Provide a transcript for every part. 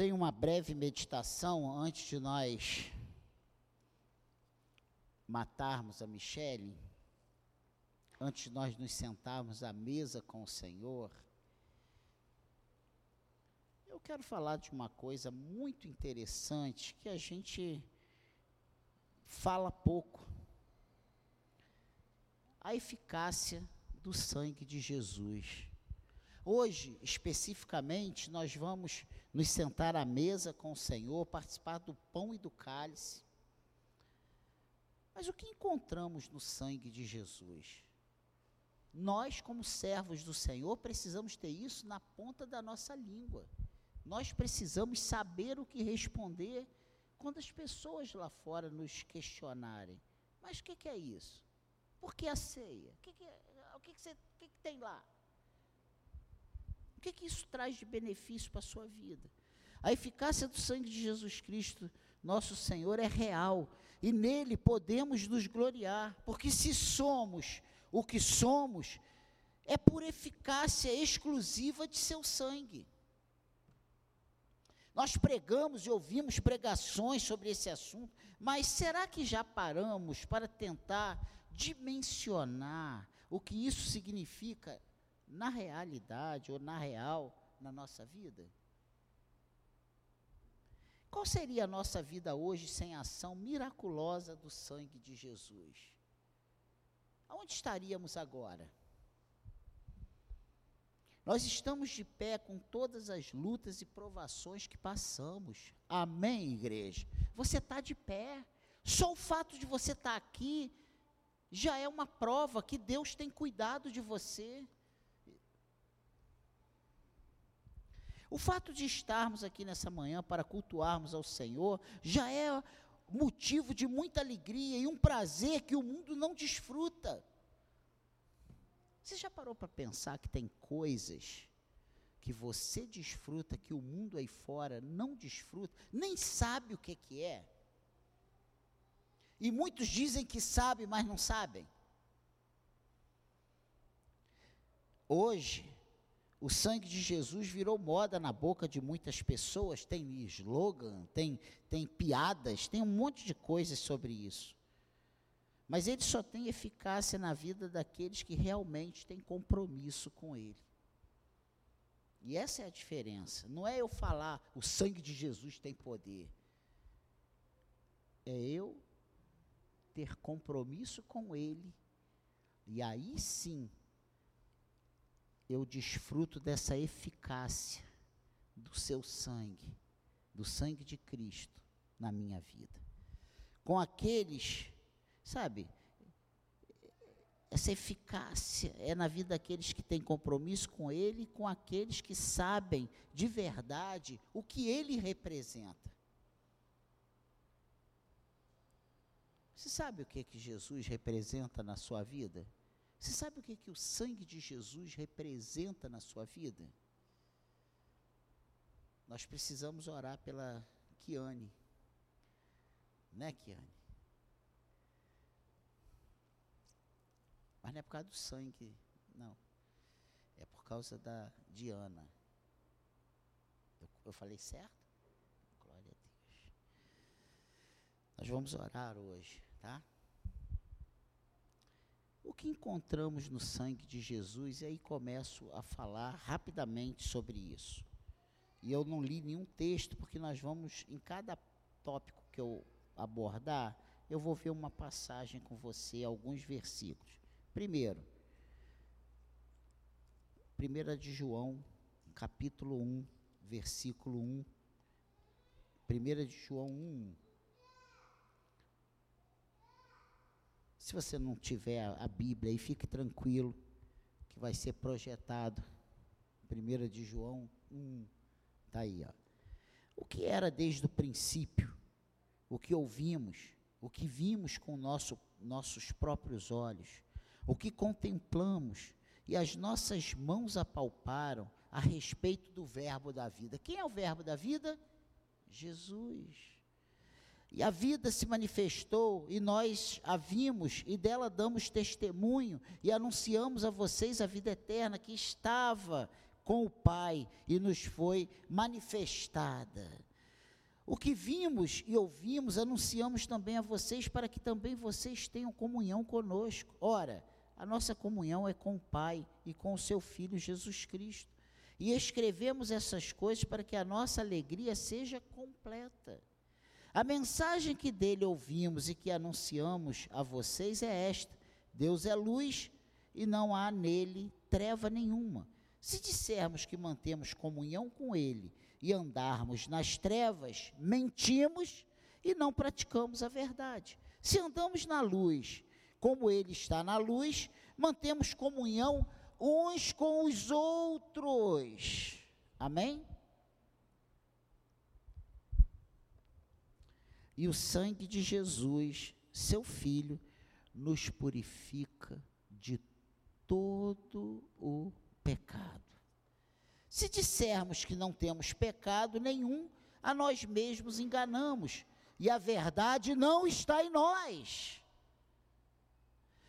tenho uma breve meditação antes de nós matarmos a Michele, antes de nós nos sentarmos à mesa com o Senhor. Eu quero falar de uma coisa muito interessante que a gente fala pouco. A eficácia do sangue de Jesus. Hoje, especificamente, nós vamos nos sentar à mesa com o Senhor, participar do pão e do cálice. Mas o que encontramos no sangue de Jesus? Nós, como servos do Senhor, precisamos ter isso na ponta da nossa língua. Nós precisamos saber o que responder quando as pessoas lá fora nos questionarem. Mas o que, que, é isso? Por que a ceia? O que, que, o que, que, você, o que tem lá? O que, que isso traz de benefício para a sua vida? A eficácia do sangue de Jesus Cristo, nosso Senhor, é real. E nele podemos nos gloriar. Porque se somos o que somos, é por eficácia exclusiva de seu sangue. Nós pregamos e ouvimos pregações sobre esse assunto, mas será que já paramos para tentar dimensionar o que isso significa na realidade ou na real na nossa vida? Qual seria a nossa vida hoje sem a ação miraculosa do sangue de Jesus? Aonde estaríamos agora? Nós estamos de pé com todas as lutas e provações que passamos. Amém, igreja? Você está de pé. Só o fato de você estar tá aqui já é uma prova que Deus tem cuidado de você. O fato de estarmos aqui nessa manhã para cultuarmos ao Senhor já é motivo de muita alegria e um prazer que o mundo não desfruta. Você já parou para pensar que tem coisas que você desfruta que o mundo aí fora não desfruta, nem sabe o que, que é? E muitos dizem que sabem, mas não sabem. Hoje, o sangue de Jesus virou moda na boca de muitas pessoas, tem slogan, tem, tem piadas, tem um monte de coisas sobre isso. Mas ele só tem eficácia na vida daqueles que realmente têm compromisso com ele. E essa é a diferença. Não é eu falar, o sangue de Jesus tem poder. É eu ter compromisso com ele. E aí sim, eu desfruto dessa eficácia do seu sangue, do sangue de Cristo na minha vida. Com aqueles Sabe? Essa eficácia é na vida daqueles que têm compromisso com Ele, com aqueles que sabem de verdade o que Ele representa. Você sabe o que, que Jesus representa na sua vida? Você sabe o que, que o sangue de Jesus representa na sua vida? Nós precisamos orar pela Kiane. Né, Kiane? Mas não é por causa do sangue, não. É por causa da Diana. Eu, eu falei certo? Glória a Deus. Nós vamos orar hoje, tá? Que encontramos no sangue de Jesus, e aí começo a falar rapidamente sobre isso. E eu não li nenhum texto, porque nós vamos, em cada tópico que eu abordar, eu vou ver uma passagem com você, alguns versículos. Primeiro, 1 de João, capítulo 1, versículo 1. 1 de João 1. Se você não tiver a, Bíblia aí, fique tranquilo, que vai ser projetado. 1 de João 1. Está aí, ó. O que era desde o princípio, o que ouvimos, o que vimos com nosso, nossos próprios olhos, o que contemplamos e as nossas mãos apalparam a respeito do Verbo da vida. Quem é o Verbo da vida? Jesus. E a vida se manifestou e nós a vimos e dela damos testemunho e anunciamos a vocês a vida eterna que estava com o Pai e nos foi manifestada. O que vimos e ouvimos, anunciamos também a vocês, para que também vocês tenham comunhão conosco. Ora, a nossa comunhão é com o Pai e com o seu Filho Jesus Cristo. E escrevemos essas coisas para que a nossa alegria seja completa. A mensagem que dele ouvimos e que anunciamos a vocês é esta: Deus é luz e não há nele treva nenhuma. Se dissermos que mantemos comunhão com ele e andarmos nas trevas, mentimos e não praticamos a verdade. Se andamos na luz, como ele está na luz, mantemos comunhão uns com os outros. Amém? E o sangue de Jesus, seu Filho, nos purifica de todo o pecado. Se dissermos que não temos pecado nenhum, a nós mesmos enganamos, e a verdade não está em nós.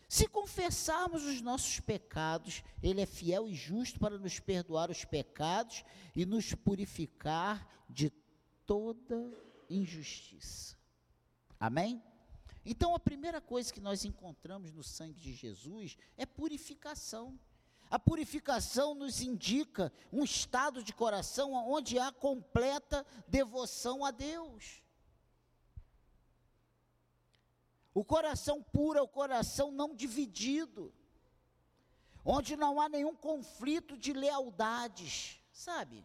Se confessarmos os nossos pecados, Ele é fiel e justo para nos perdoar os pecados e nos purificar de toda injustiça. Amém? Então, a primeira coisa que nós encontramos no sangue de Jesus é purificação. A purificação nos indica um estado de coração onde há completa devoção a Deus. O coração puro é o coração não dividido, onde não há nenhum conflito de lealdades, sabe?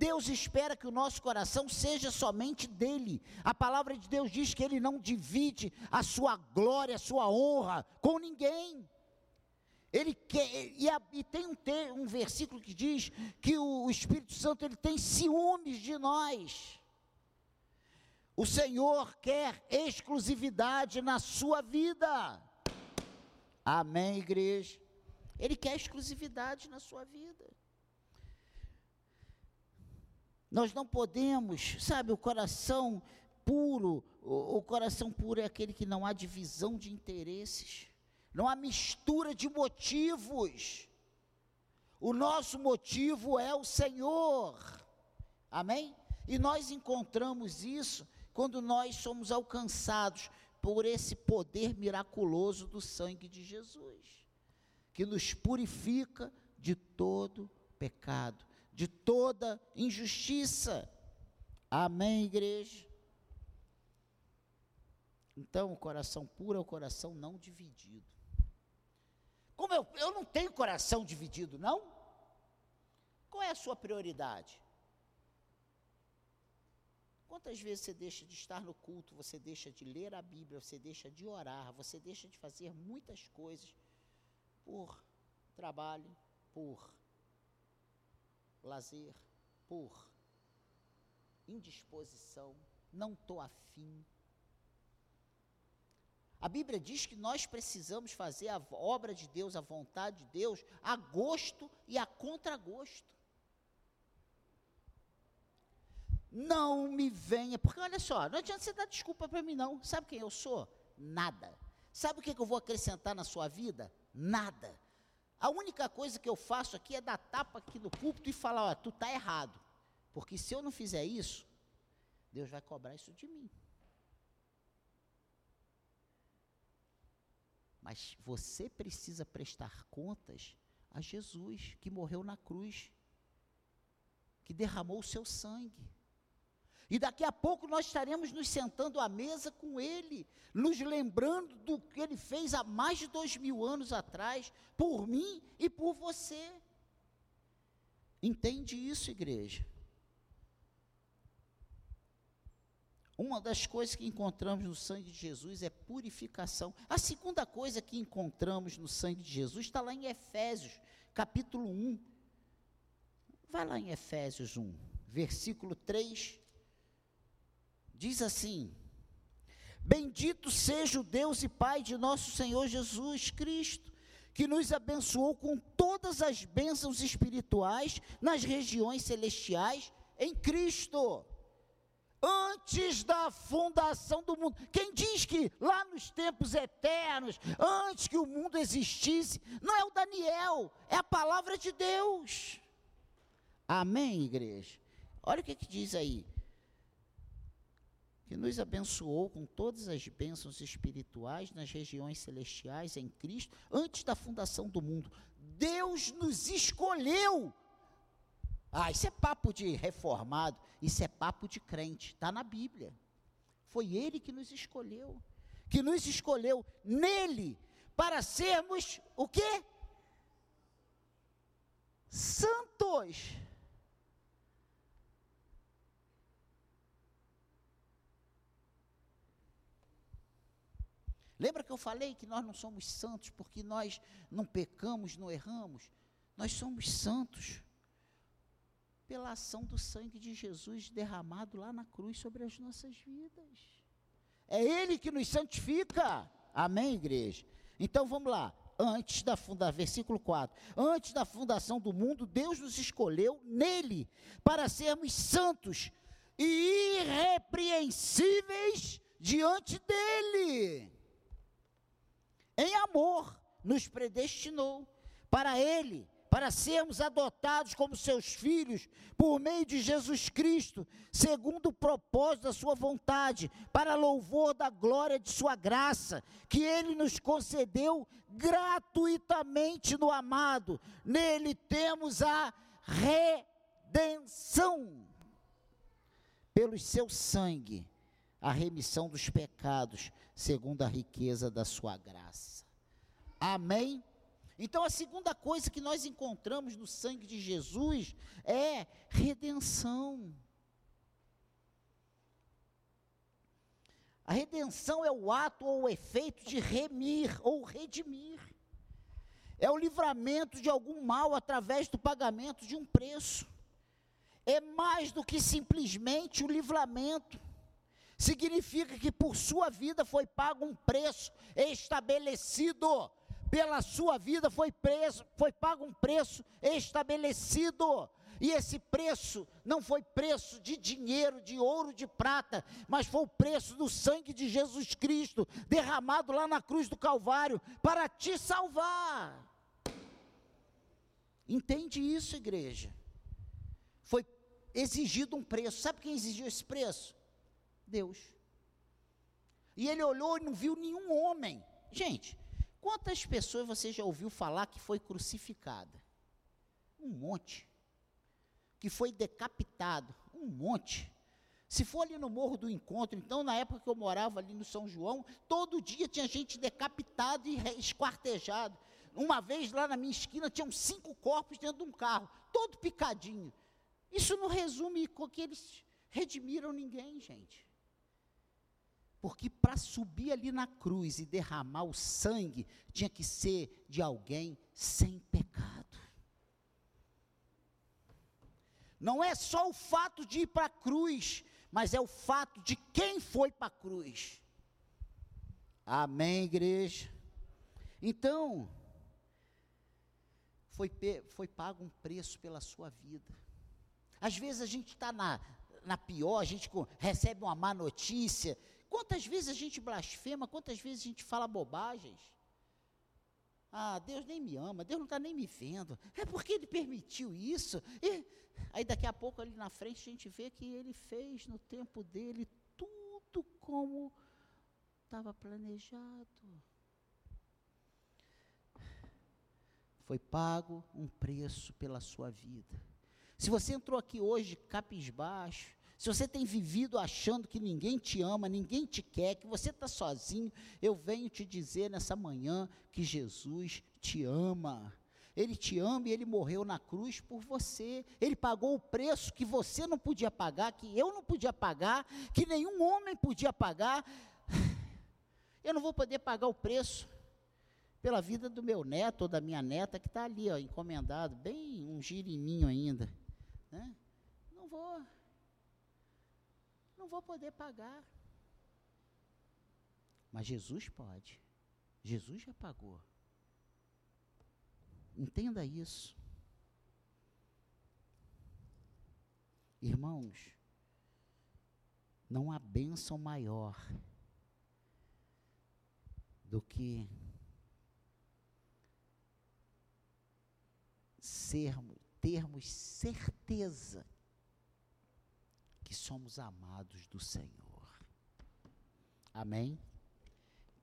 Deus espera que o nosso coração seja somente dele. A palavra de Deus diz que ele não divide a sua glória, a sua honra com ninguém. Ele quer, e, a, e tem um, um versículo que diz que o, o Espírito Santo ele tem ciúmes de nós. O Senhor quer exclusividade na sua vida. Amém, igreja? Ele quer exclusividade na sua vida. Nós não podemos, sabe, o coração puro, o, o coração puro é aquele que não há divisão de interesses não há mistura de motivos. O nosso motivo é o Senhor. Amém? E nós encontramos isso quando nós somos alcançados por esse poder miraculoso do sangue de Jesus, que nos purifica de todo pecado, de toda injustiça. Amém, igreja? Então, o coração puro é o coração não dividido. Como eu, eu não tenho coração dividido, não? Qual é a sua prioridade? Quantas vezes você deixa de estar no culto, você deixa de ler a Bíblia, você deixa de orar, você deixa de fazer muitas coisas por trabalho, por lazer, por indisposição, não estou afim. A Bíblia diz que nós precisamos fazer a obra de Deus, a vontade de Deus, a gosto e a contragosto. Não me venha, porque olha só, não adianta você dar desculpa para mim, não. Sabe quem eu sou? Nada. Sabe o que, que eu vou acrescentar na sua vida? Nada. A única coisa que eu faço aqui é dar tapa aqui no púlpito e falar: olha, tu está errado. Porque se eu não fizer isso, Deus vai cobrar isso de mim. Mas você precisa prestar contas a Jesus, que morreu na cruz, que derramou o seu sangue. E daqui a pouco nós estaremos nos sentando à mesa com Ele, nos lembrando do que Ele fez há mais de dois mil anos atrás, por mim e por você. Entende isso, igreja? Uma das coisas que encontramos no sangue de Jesus é purificação. A segunda coisa que encontramos no sangue de Jesus está lá em Efésios, capítulo 1. Vai lá em Efésios 1, versículo 3. Diz assim: Bendito seja o Deus e Pai de nosso Senhor Jesus Cristo, que nos abençoou com todas as bênçãos espirituais nas regiões celestiais em Cristo antes da fundação do mundo. Quem diz que lá nos tempos eternos, antes que o mundo existisse, não é o Daniel, é a palavra de Deus. Amém, igreja? Olha o que, que diz aí. Que nos abençoou com todas as bênçãos espirituais nas regiões celestiais em Cristo, antes da fundação do mundo. Deus nos escolheu ah, isso é papo de reformado, isso é papo de crente, está na Bíblia. Foi Ele que nos escolheu, que nos escolheu nele para sermos o quê? Santos. Lembra que eu falei que nós não somos santos porque nós não pecamos, não erramos? Nós somos santos pela ação do sangue de Jesus derramado lá na cruz sobre as nossas vidas. É Ele que nos santifica. Amém, igreja? Então vamos lá. Antes da fundação, versículo 4. Antes da fundação do mundo, Deus nos escolheu nele para sermos santos e irrepreensíveis diante dele. Em amor, nos predestinou para ele para sermos adotados como seus filhos por meio de Jesus Cristo, segundo o propósito da sua vontade, para louvor da glória de sua graça, que ele nos concedeu gratuitamente no amado. Nele temos a redenção pelo seu sangue, a remissão dos pecados, segundo a riqueza da sua graça. Amém. Então, a segunda coisa que nós encontramos no sangue de Jesus é redenção. A redenção é o ato ou o efeito de remir ou redimir. É o livramento de algum mal através do pagamento de um preço. É mais do que simplesmente o livramento. Significa que por sua vida foi pago um preço estabelecido pela sua vida foi preso, foi pago um preço estabelecido. E esse preço não foi preço de dinheiro, de ouro, de prata, mas foi o preço do sangue de Jesus Cristo, derramado lá na cruz do Calvário, para te salvar. Entende isso, igreja? Foi exigido um preço. Sabe quem exigiu esse preço? Deus. E ele olhou e não viu nenhum homem. Gente, Quantas pessoas você já ouviu falar que foi crucificada? Um monte. Que foi decapitado? Um monte. Se for ali no Morro do Encontro, então, na época que eu morava ali no São João, todo dia tinha gente decapitada e esquartejado. Uma vez lá na minha esquina tinham cinco corpos dentro de um carro, todo picadinho. Isso não resume com que eles redimiram ninguém, gente. Porque para subir ali na cruz e derramar o sangue, tinha que ser de alguém sem pecado. Não é só o fato de ir para a cruz, mas é o fato de quem foi para a cruz. Amém, igreja? Então, foi, foi pago um preço pela sua vida. Às vezes a gente está na, na pior, a gente recebe uma má notícia, Quantas vezes a gente blasfema, quantas vezes a gente fala bobagens? Ah, Deus nem me ama, Deus não está nem me vendo. É porque Ele permitiu isso. E aí daqui a pouco ali na frente a gente vê que Ele fez no tempo dele tudo como estava planejado. Foi pago um preço pela sua vida. Se você entrou aqui hoje capisbaixo, se você tem vivido achando que ninguém te ama, ninguém te quer, que você está sozinho, eu venho te dizer nessa manhã que Jesus te ama. Ele te ama e ele morreu na cruz por você. Ele pagou o preço que você não podia pagar, que eu não podia pagar, que nenhum homem podia pagar. Eu não vou poder pagar o preço pela vida do meu neto ou da minha neta que está ali, ó, encomendado, bem um girininho ainda. Né? Não vou não vou poder pagar. Mas Jesus pode. Jesus já pagou. Entenda isso. Irmãos, Não há bênção maior do que sermos, termos certeza que somos amados do Senhor. Amém?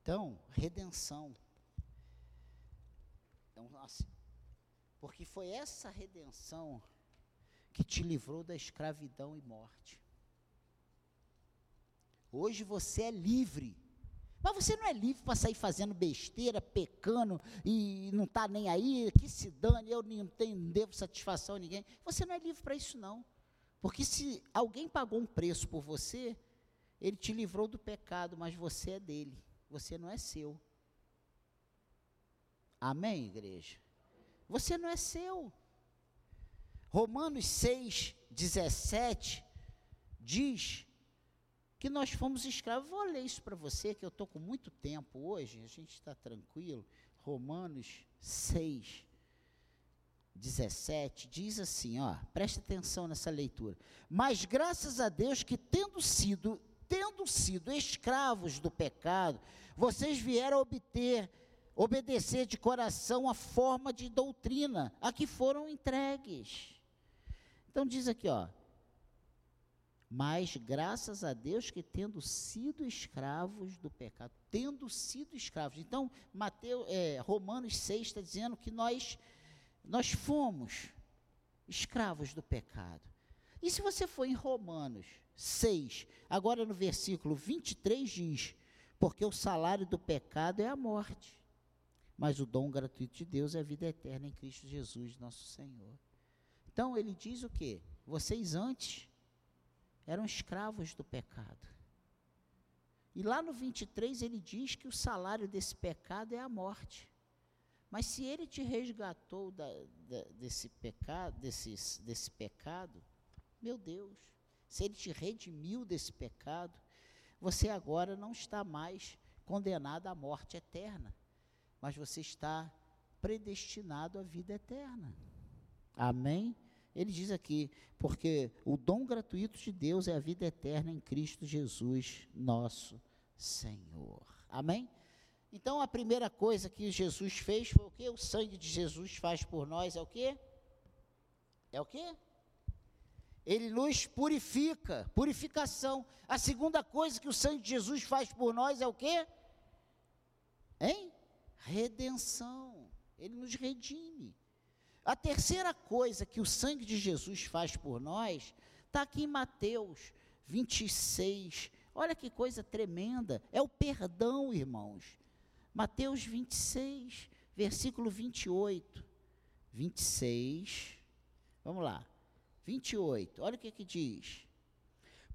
Então, redenção. Então, assim, porque foi essa redenção que te livrou da escravidão e morte. Hoje você é livre. Mas você não é livre para sair fazendo besteira, pecando e não está nem aí, que se dane, eu não tenho, não devo satisfação a ninguém. Você não é livre para isso, não. Porque se alguém pagou um preço por você, ele te livrou do pecado, mas você é dele, você não é seu. Amém, igreja? Você não é seu. Romanos 6, 17 diz que nós fomos escravos. Vou ler isso para você, que eu estou com muito tempo hoje, a gente está tranquilo. Romanos 6, 17 diz assim, ó, preste atenção nessa leitura. Mas graças a Deus que tendo sido, tendo sido escravos do pecado, vocês vieram obter obedecer de coração a forma de doutrina a que foram entregues. Então diz aqui, ó, mas graças a Deus que tendo sido escravos do pecado, tendo sido escravos. Então, Mateus, é, Romanos 6 está dizendo que nós, nós fomos escravos do pecado. E se você for em Romanos 6, agora no versículo 23 diz: Porque o salário do pecado é a morte, mas o dom gratuito de Deus é a vida eterna em Cristo Jesus, nosso Senhor. Então ele diz o quê? Vocês antes eram escravos do pecado. E lá no 23 ele diz que o salário desse pecado é a morte. Mas se ele te resgatou da, da, desse desse, desse pecado, meu Deus, se ele te redimiu desse pecado, você agora não está mais condenado à morte eterna, mas você está predestinado à vida eterna. Amém? Ele diz aqui, porque o dom gratuito de Deus é a vida eterna em Cristo Jesus, nosso Senhor. Amém? Então a primeira coisa que Jesus fez foi o que? O sangue de Jesus faz por nós é o que? É o que? Ele nos purifica, purificação. A segunda coisa que o sangue de Jesus faz por nós é o que? Hein? Redenção. Ele nos redime. A terceira coisa que o sangue de Jesus faz por nós, está aqui em Mateus 26. Olha que coisa tremenda. É o perdão, irmãos. Mateus 26, versículo 28. 26. Vamos lá. 28. Olha o que, que diz.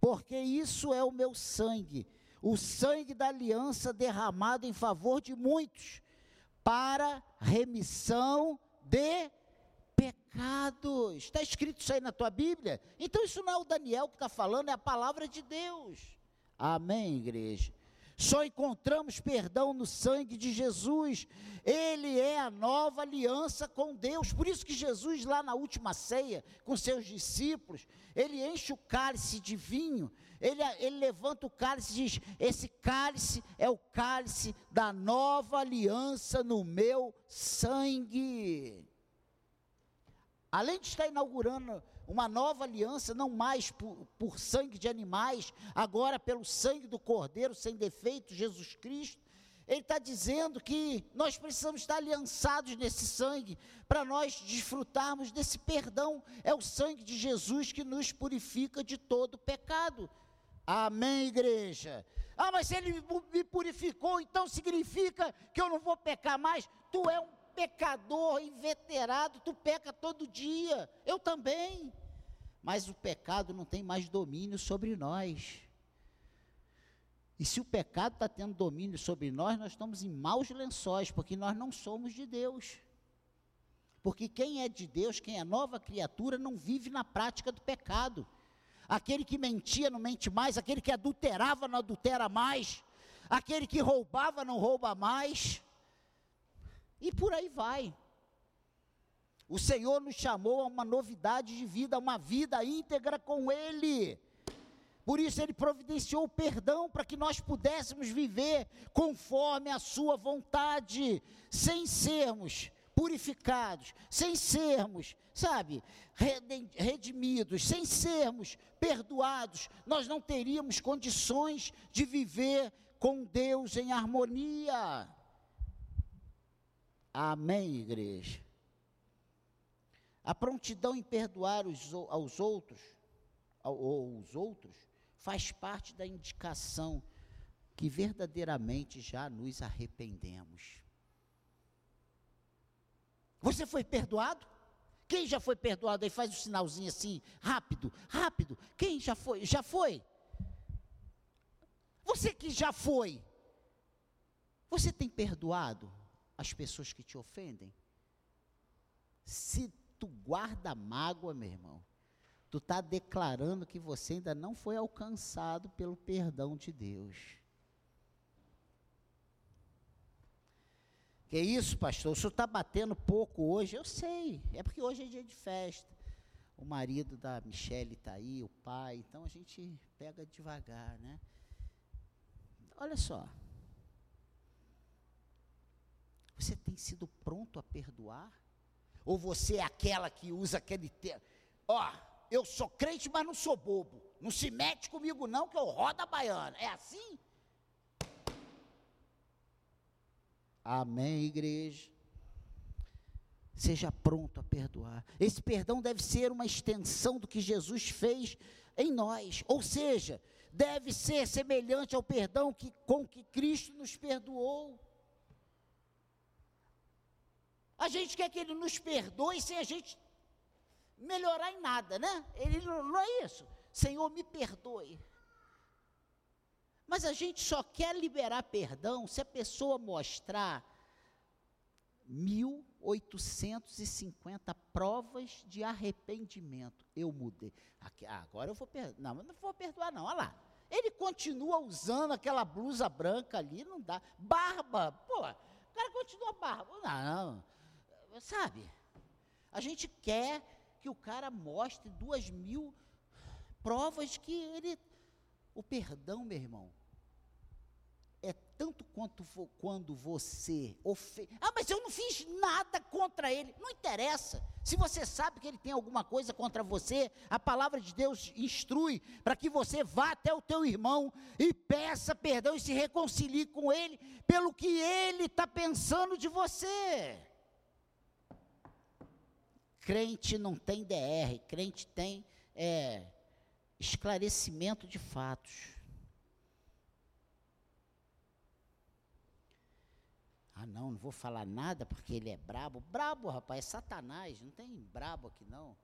Porque isso é o meu sangue, o sangue da aliança derramado em favor de muitos, para remissão de pecados. Está escrito isso aí na tua Bíblia? Então isso não é o Daniel que está falando, é a palavra de Deus. Amém, igreja? Só encontramos perdão no sangue de Jesus. Ele é a nova aliança com Deus. Por isso que Jesus, lá na última ceia, com seus discípulos, ele enche o cálice de vinho, ele, ele levanta o cálice e diz: Esse cálice é o cálice da nova aliança no meu sangue. Além de estar inaugurando uma nova aliança, não mais por, por, sangue de animais, agora pelo sangue do Cordeiro sem defeito, Jesus Cristo, ele está dizendo que nós precisamos estar aliançados nesse sangue para nós desfrutarmos desse perdão. É o sangue de Jesus que nos purifica de todo pecado. Amém, igreja? Ah, mas se ele me purificou, então significa que eu não vou pecar mais? Tu é um pecador inveterado, tu peca todo dia, eu também. Mas o pecado não tem mais domínio sobre nós. E se o pecado está tendo domínio sobre nós, nós estamos em maus lençóis, porque nós não somos de Deus. Porque quem é de Deus, quem é nova criatura, não vive na prática do pecado. Aquele que mentia não mente mais, aquele que adulterava não adultera mais, aquele que roubava não rouba mais. E por aí vai. O Senhor nos chamou a uma novidade de vida, a uma vida íntegra com Ele. Por isso ele providenciou o perdão para que nós pudéssemos viver conforme a sua vontade, sem sermos purificados, sem sermos, sabe, redimidos, sem sermos perdoados, nós não teríamos condições de viver com Deus em harmonia. Amém, igreja? A prontidão em perdoar os, aos outros, ou os outros, faz parte da indicação que verdadeiramente já nos arrependemos. Você foi perdoado? Quem já foi perdoado? Aí faz o um sinalzinho assim, rápido, rápido. Quem já foi? Já foi? Você que já foi, você tem perdoado as pessoas que te ofendem? Se tu guarda mágoa, meu irmão, tu está declarando que você ainda não foi alcançado pelo perdão de Deus. Que isso, pastor? O senhor está batendo pouco hoje? Eu sei, é porque hoje é dia de festa. O marido da Michelle está aí, o pai, então a gente pega devagar, né? Olha só. Você tem sido pronto a perdoar? Ou você é aquela que usa aquele termo? Ó, eu sou crente, mas não sou bobo. Não se mete comigo não, que eu rodo a baiana. É assim? Amém, igreja. Seja pronto a perdoar. Esse perdão deve ser uma extensão do que Jesus fez em nós. Ou seja, deve ser semelhante ao perdão que, com que Cristo nos perdoou. A gente quer que Ele nos perdoe sem a gente melhorar em nada, né? Ele não, é isso. Senhor, me perdoe. Mas a gente só quer liberar perdão se a pessoa mostrar 1850 provas de arrependimento. Eu mudei. Aqui, agora eu vou perdoar. Não, não vou perdoar, não. Olha lá. Ele continua usando aquela blusa branca ali, não dá. Barba, pô, o cara continua barba. Não, não. Sabe? A gente quer que o cara mostre duas mil provas que ele o perdão, meu irmão, é tanto quanto quando você ofende. Ah, mas eu não fiz nada contra ele. Não interessa. Se você sabe que ele tem alguma coisa contra você, a palavra de Deus instrui para que você vá até o teu irmão e peça perdão e se reconcilie com ele pelo que ele está pensando de você. Crente não tem DR, crente tem é, esclarecimento de fatos. Ah, não, não vou falar nada porque ele é brabo. Brabo, rapaz, é Satanás, não tem brabo aqui não.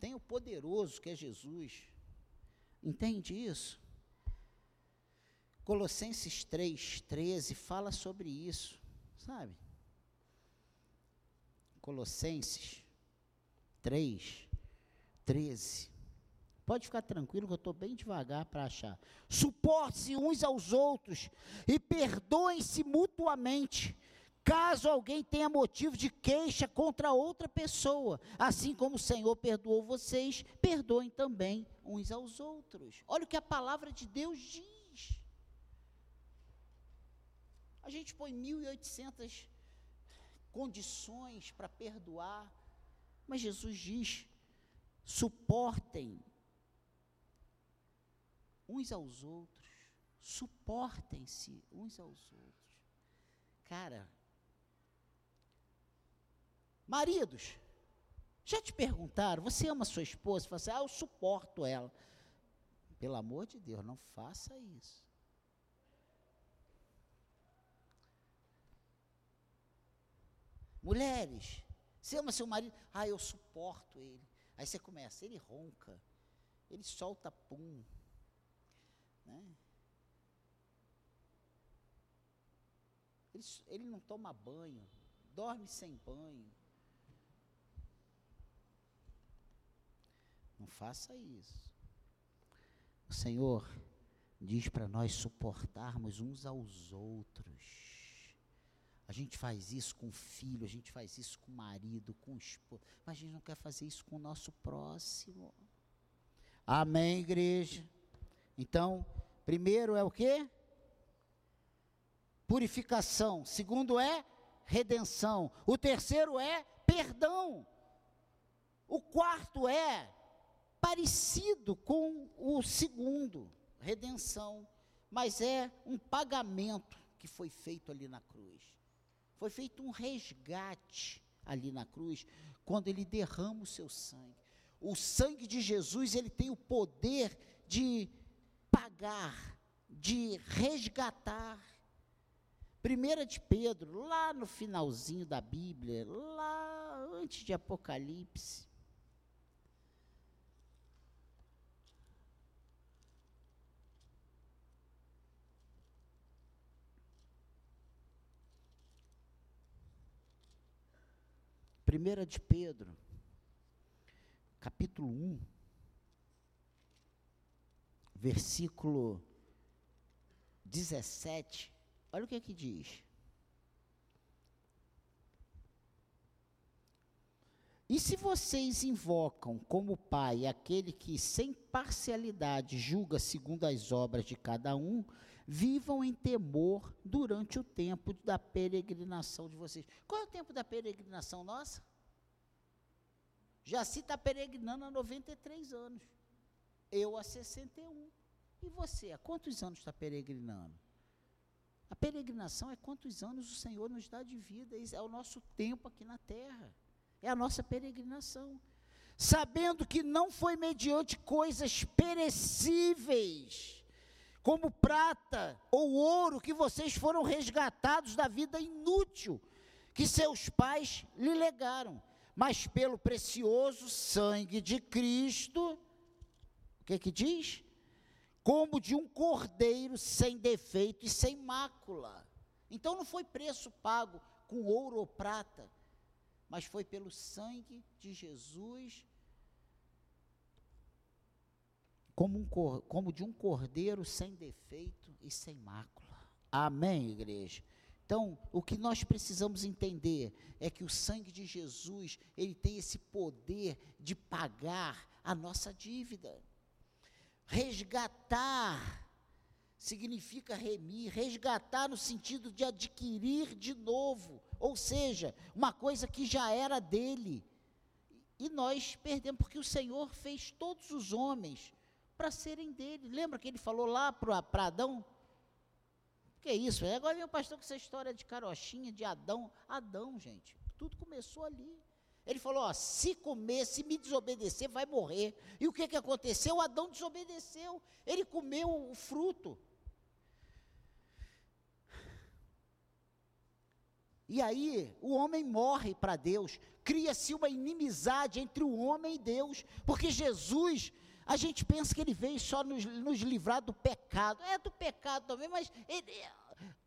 Tem o poderoso que é Jesus. Entende isso? Colossenses 3, 13 fala sobre isso, sabe? Colossenses 3, 13. Pode ficar tranquilo que eu estou bem devagar para achar. Suporte-se uns aos outros e perdoem-se mutuamente, caso alguém tenha motivo de queixa contra outra pessoa. Assim como o Senhor perdoou vocês, perdoem também uns aos outros. Olha o que a palavra de Deus diz. A gente põe 1.800 condições para perdoar, mas Jesus diz: suportem uns aos outros, suportem-se uns aos outros. Cara, maridos, já te perguntaram, você ama sua esposa? Você fala assim, ah, eu suporto ela. Pelo amor de Deus, não faça isso. Mulheres, você ama seu marido? Ah, eu suporto ele. Aí você começa, ele ronca, ele solta pum, né? Ele, ele não toma banho, dorme sem banho. Não faça isso. O Senhor diz para nós suportarmos uns aos outros. A gente faz isso com o filho, a gente faz isso com o marido, com o esposo, mas a gente não quer fazer isso com o nosso próximo. Amém, igreja? Então, primeiro é o que? Purificação. Segundo é redenção. O terceiro é perdão. O quarto é parecido com o segundo, redenção, mas é um pagamento que foi feito ali na cruz. Foi feito um resgate ali na cruz, quando ele derrama o seu sangue. O sangue de Jesus, ele tem o poder de pagar, de resgatar. Primeira de Pedro, lá no finalzinho da Bíblia, lá antes de Apocalipse, Primeira de Pedro, capítulo 1, versículo 17, olha o que é que diz. E se vocês invocam como Pai aquele que sem parcialidade julga segundo as obras de cada um, vivam em temor durante o tempo da peregrinação de vocês. Qual é o tempo da peregrinação nossa? Jaci está peregrinando há 93 anos. Eu há 61. E você, há quantos anos está peregrinando? A peregrinação é quantos anos o Senhor nos dá de vida, é o nosso tempo aqui na terra, é a nossa peregrinação. Sabendo que não foi mediante coisas perecíveis, como prata ou ouro, que vocês foram resgatados da vida inútil que seus pais lhe legaram, mas pelo precioso sangue de Cristo, o que que diz? Como de um cordeiro sem defeito e sem mácula. Então não foi preço pago com ouro ou prata, mas foi pelo sangue de Jesus como, um, como de um cordeiro sem defeito e sem mácula. Amém, igreja? Então, o que nós precisamos entender é que o sangue de Jesus, ele tem esse poder de pagar a nossa dívida. Resgatar significa remir, resgatar no sentido de adquirir de novo, ou seja, uma coisa que já era dele. E nós perdemos, porque o Senhor fez todos os homens para serem dele. Lembra que ele falou lá para Adão? Que é isso? Agora vem o pastor com essa história de carochinha, de Adão. Adão, gente, tudo começou ali. Ele falou: ó, se comer, se me desobedecer, vai morrer. E o que, que aconteceu? Adão desobedeceu. Ele comeu o fruto. E aí, o homem morre para Deus. Cria-se uma inimizade entre o homem e Deus. Porque Jesus a gente pensa que ele veio só nos, nos livrar do pecado. É do pecado também, mas ele,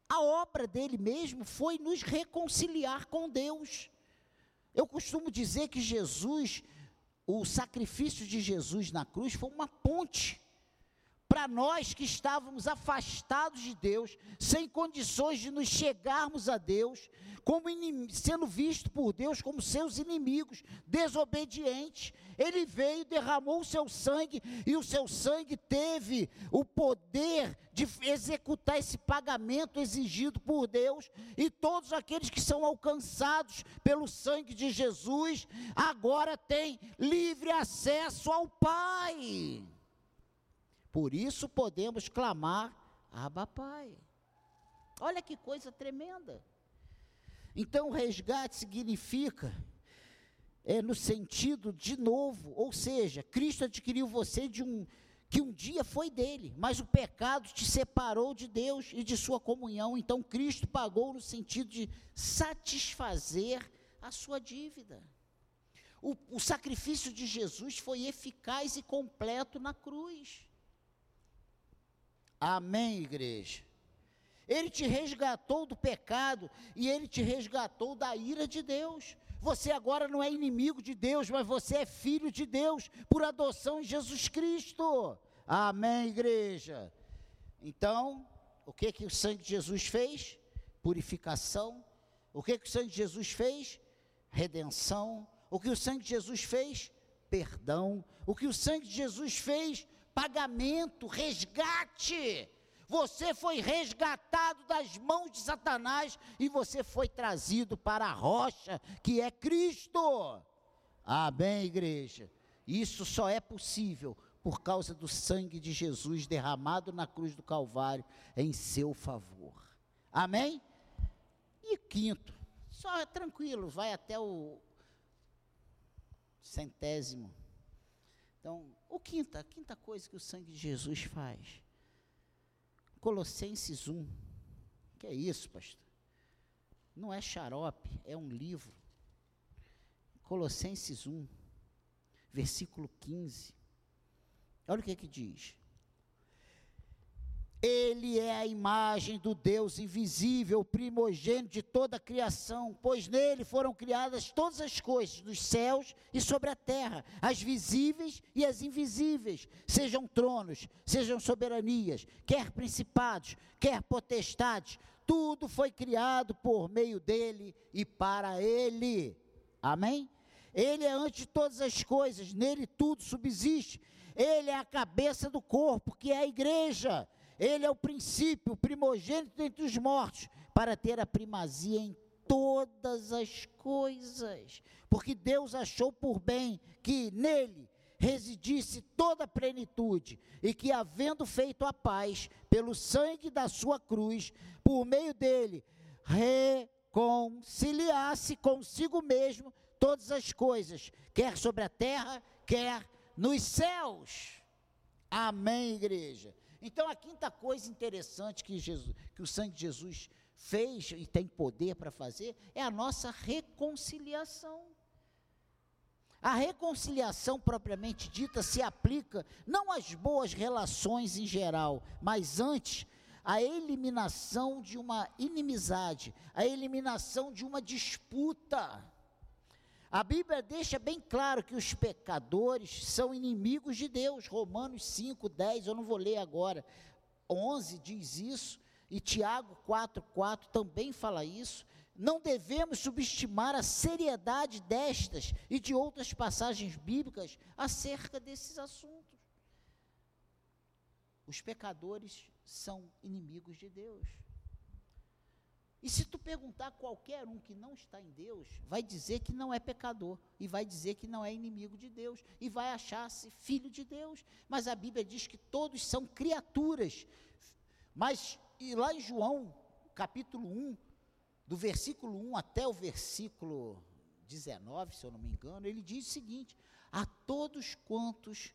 a obra dele mesmo foi nos reconciliar com Deus. Eu costumo dizer que Jesus, o sacrifício de Jesus na cruz foi uma ponte para nós que estávamos afastados de Deus, sem condições de nos chegarmos a Deus, como sendo visto por Deus como seus inimigos, desobedientes. Ele veio, derramou o seu sangue e o seu sangue teve o poder de executar esse pagamento exigido por Deus, e todos aqueles que são alcançados pelo sangue de Jesus agora têm livre acesso ao Pai. Por isso podemos clamar: Abba, Pai. Olha que coisa tremenda. Então, resgate significa, é no sentido de novo, ou seja, Cristo adquiriu você de um, que um dia foi dele, mas o pecado te separou de Deus e de sua comunhão. Então, Cristo pagou no sentido de satisfazer a sua dívida. O, o sacrifício de Jesus foi eficaz e completo na cruz. Amém, igreja? Ele te resgatou do pecado e ele te resgatou da ira de Deus. Você agora não é inimigo de Deus, mas você é filho de Deus por adoção em Jesus Cristo. Amém, igreja. Então, o que que o sangue de Jesus fez? Purificação. O que que o sangue de Jesus fez? Redenção. O que o sangue de Jesus fez? perdão. O que o sangue de Jesus fez? Pagamento, resgate. Você foi resgatado das mãos de Satanás e você foi trazido para a rocha, que é Cristo. Amém, igreja? Isso só é possível por causa do sangue de Jesus derramado na cruz do Calvário em seu favor. Amém? E quinto, só é tranquilo, vai até o centésimo. Então, o quinta, a quinta coisa que o sangue de Jesus faz. Colossenses 1. Que é isso, pastor? Não é xarope, é um livro. Colossenses 1, versículo 15. Olha o que, é que diz. Ele é a imagem do Deus invisível, primogênito de toda a criação, pois nele foram criadas todas as coisas, dos céus e sobre a terra, as visíveis e as invisíveis, sejam tronos, sejam soberanias, quer principados, quer potestades, tudo foi criado por meio dele e para ele. Amém? Ele é antes de todas as coisas, nele tudo subsiste. Ele é a cabeça do corpo, que é a igreja. Ele é o princípio, o primogênito entre os mortos, para ter a primazia em todas as coisas. Porque Deus achou por bem que nele residisse toda a plenitude, e que, havendo feito a paz pelo sangue da sua cruz, por meio dele, reconciliasse consigo mesmo todas as coisas, quer sobre a terra, quer nos céus. Amém, igreja. Então, a quinta coisa interessante que, Jesus, que o sangue de Jesus fez e tem poder para fazer é a nossa reconciliação. A reconciliação propriamente dita se aplica não às boas relações em geral, mas antes a eliminação de uma inimizade, a eliminação de uma disputa. A Bíblia deixa bem claro que os pecadores são inimigos de Deus. Romanos 5, 10, eu não vou ler agora. 11 diz isso, e Tiago 4, 4 também fala isso. Não devemos subestimar a seriedade destas e de outras passagens bíblicas acerca desses assuntos. Os pecadores são inimigos de Deus. E se tu perguntar a qualquer um que não está em Deus, vai dizer que não é pecador, e vai dizer que não é inimigo de Deus, e vai achar-se filho de Deus. Mas a Bíblia diz que todos são criaturas. Mas e lá em João, capítulo 1, do versículo 1 até o versículo 19, se eu não me engano, ele diz o seguinte: A todos quantos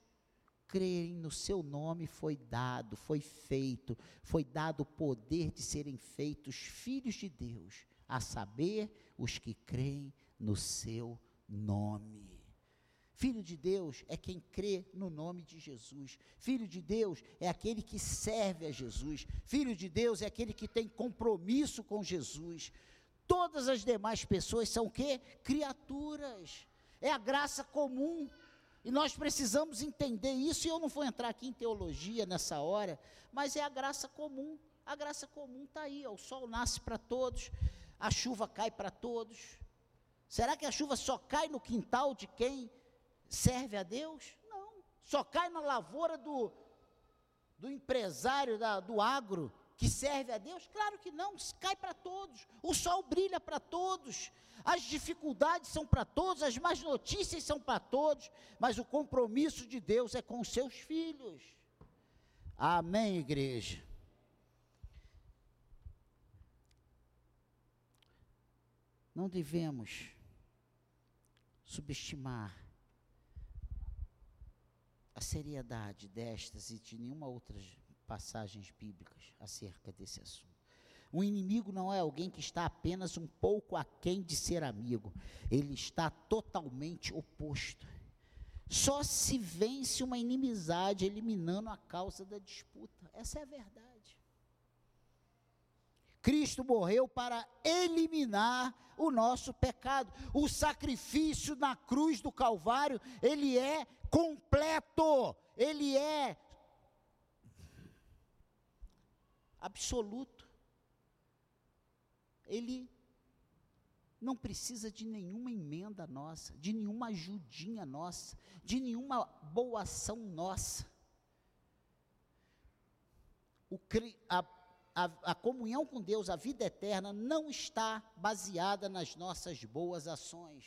crerem no seu nome foi dado, foi feito, foi dado o poder de serem feitos filhos de Deus, a saber, os que creem no seu nome. Filho de Deus é quem crê no nome de Jesus. Filho de Deus é aquele que serve a Jesus. Filho de Deus é aquele que tem compromisso com Jesus. Todas as demais pessoas são o quê? Criaturas. É a graça comum e nós precisamos entender isso, e eu não vou entrar aqui em teologia nessa hora, mas é a graça comum. A graça comum está aí, ó, o sol nasce para todos, a chuva cai para todos. Será que a chuva só cai no quintal de quem serve a Deus? Não. Só cai na lavoura do, do empresário da, do agro que serve a Deus? Claro que não, cai para todos. O sol brilha para todos. As dificuldades são para todos, as más notícias são para todos, mas o compromisso de Deus é com os seus filhos. Amém, igreja. Não devemos subestimar a seriedade destas e de nenhuma outra passagens bíblicas acerca desse assunto. O inimigo não é alguém que está apenas um pouco aquém de ser amigo, ele está totalmente oposto. Só se vence uma inimizade eliminando a causa da disputa. Essa é a verdade. Cristo morreu para eliminar o nosso pecado. O sacrifício na cruz do Calvário, ele é completo, ele é absoluto. Ele não precisa de nenhuma emenda nossa, de nenhuma ajudinha nossa, de nenhuma boa ação nossa. O, a, a, a comunhão com Deus, a vida eterna, não está baseada nas nossas boas ações,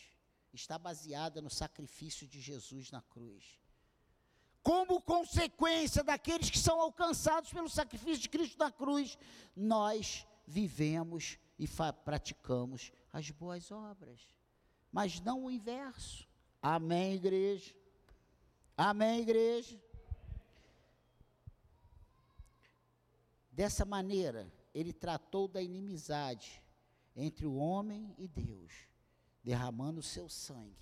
está baseada no sacrifício de Jesus na cruz. Como consequência daqueles que são alcançados pelo sacrifício de Cristo na cruz, nós vivemos e praticamos as boas obras, mas não o inverso. Amém, igreja? Amém, igreja? Dessa maneira, ele tratou da inimizade entre o homem e Deus, derramando o seu sangue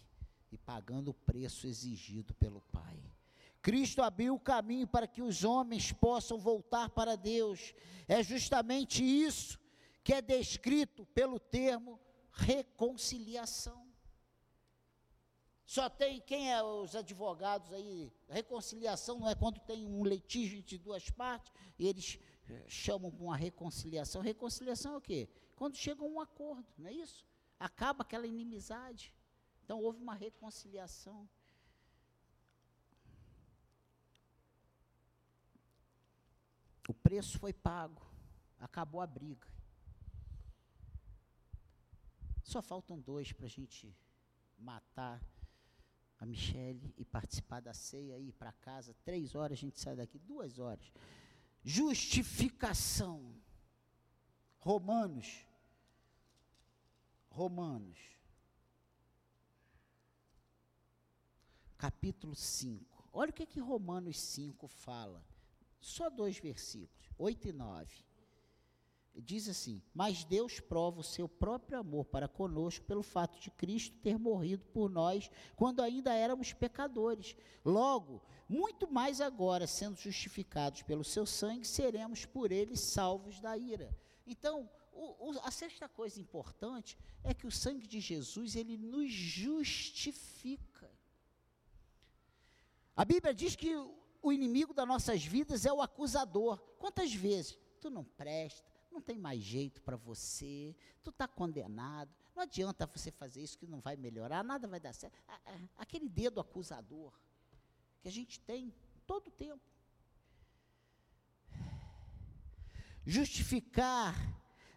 e pagando o preço exigido pelo Pai. Cristo abriu o caminho para que os homens possam voltar para Deus. É justamente isso que é descrito pelo termo reconciliação. Só tem, quem é os advogados aí? Reconciliação não é quando tem um litígio entre duas partes e eles eh, chamam uma reconciliação. Reconciliação é o quê? Quando chega um acordo, não é isso? Acaba aquela inimizade. Então houve uma reconciliação. O preço foi pago, acabou a briga. Só faltam dois para a gente matar a Michele e participar da ceia e ir para casa. Três horas a gente sai daqui, duas horas. Justificação. Romanos. Romanos. Capítulo 5. Olha o que, que Romanos 5 fala. Só dois versículos, 8 e 9 diz assim: Mas Deus prova o seu próprio amor para conosco pelo fato de Cristo ter morrido por nós quando ainda éramos pecadores. Logo, muito mais agora, sendo justificados pelo seu sangue, seremos por ele salvos da ira. Então, o, o, a sexta coisa importante é que o sangue de Jesus, ele nos justifica. A Bíblia diz que o inimigo das nossas vidas é o acusador. Quantas vezes? Tu não presta, não tem mais jeito para você, tu está condenado, não adianta você fazer isso que não vai melhorar, nada vai dar certo. Aquele dedo acusador que a gente tem todo o tempo. Justificar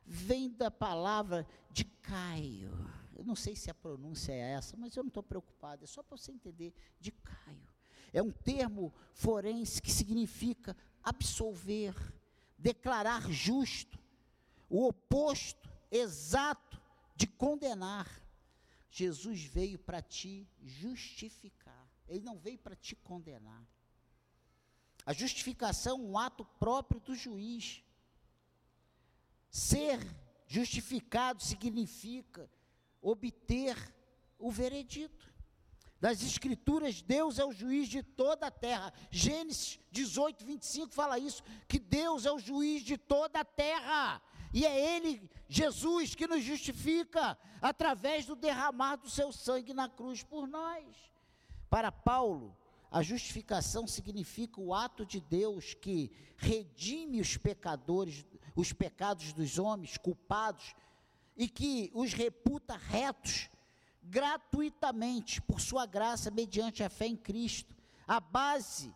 vem da palavra de Caio. Eu não sei se a pronúncia é essa, mas eu não estou preocupado, é só para você entender, de Caio. É um termo forense que significa absolver, declarar justo, o oposto exato de condenar. Jesus veio para te justificar, ele não veio para te condenar. A justificação é um ato próprio do juiz. Ser justificado significa obter o veredito. Das Escrituras, Deus é o juiz de toda a terra. Gênesis 18, 25 fala isso: que Deus é o juiz de toda a terra. E é Ele, Jesus, que nos justifica através do derramar do seu sangue na cruz por nós. Para Paulo, a justificação significa o ato de Deus que redime os pecadores, os pecados dos homens culpados e que os reputa retos gratuitamente por sua graça mediante a fé em Cristo. A base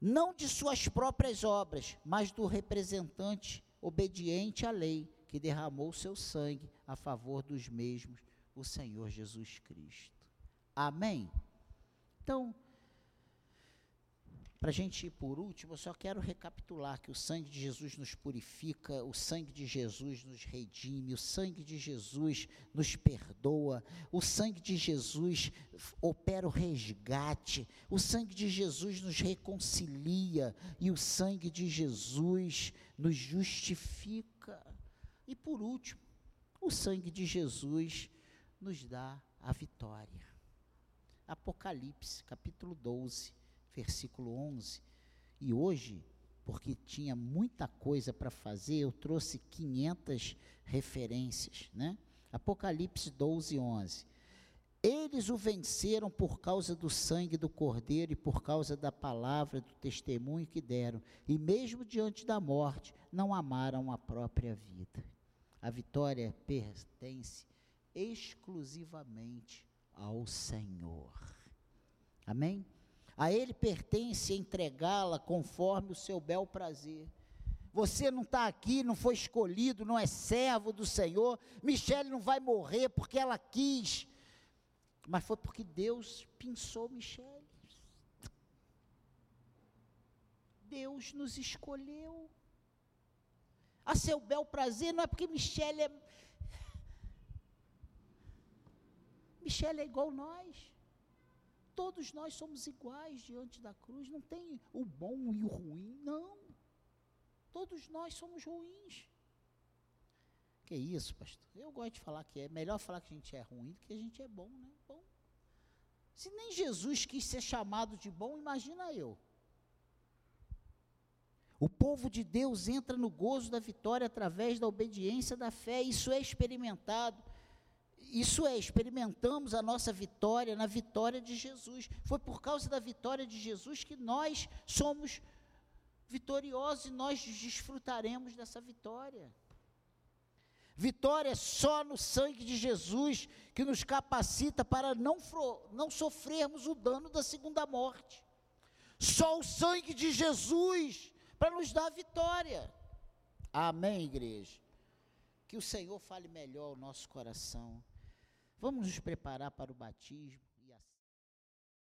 não de suas próprias obras, mas do representante obediente à lei, que derramou seu sangue a favor dos mesmos, o Senhor Jesus Cristo. Amém? Então, para a gente ir por último, eu só quero recapitular que o sangue de Jesus nos purifica, o sangue de Jesus nos redime, o sangue de Jesus nos perdoa, o sangue de Jesus opera o resgate, o sangue de Jesus nos reconcilia e o sangue de Jesus nos justifica. E por último, o sangue de Jesus nos dá a vitória. Apocalipse, capítulo 12 versículo 11. E hoje, porque tinha muita coisa para fazer, eu trouxe 500 referências, né? Apocalipse 12, 11. Eles o venceram por causa do sangue do Cordeiro e por causa da palavra do testemunho que deram, e mesmo diante da morte, não amaram a própria vida. A vitória pertence exclusivamente ao Senhor. Amém? A Ele pertence entregá-la conforme o seu bel prazer. Você não está aqui, não foi escolhido, não é servo do Senhor. Michele não vai morrer porque ela quis, mas foi porque Deus pensou Michele. Deus nos escolheu. A seu bel prazer não é porque Michele é. Michele é igual nós. Todos nós somos iguais diante da cruz. Não tem o bom e o ruim, não. Todos nós somos ruins. Que isso, pastor? Eu gosto de falar que é melhor falar que a gente é ruim do que a gente é bom, né? Bom. Se nem Jesus quis ser chamado de bom, imagina eu. O povo de Deus entra no gozo da vitória através da obediência da fé. Isso é experimentado. Isso é, experimentamos a nossa vitória na vitória de Jesus. Foi por causa da vitória de Jesus que nós somos vitoriosos e nós desfrutaremos dessa vitória. Vitória só no sangue de Jesus que nos capacita para não, não sofrermos o dano da segunda morte. Só o sangue de Jesus para nos dar vitória. Amém, igreja? Que o Senhor fale melhor o nosso coração. Vamos nos preparar para o batismo.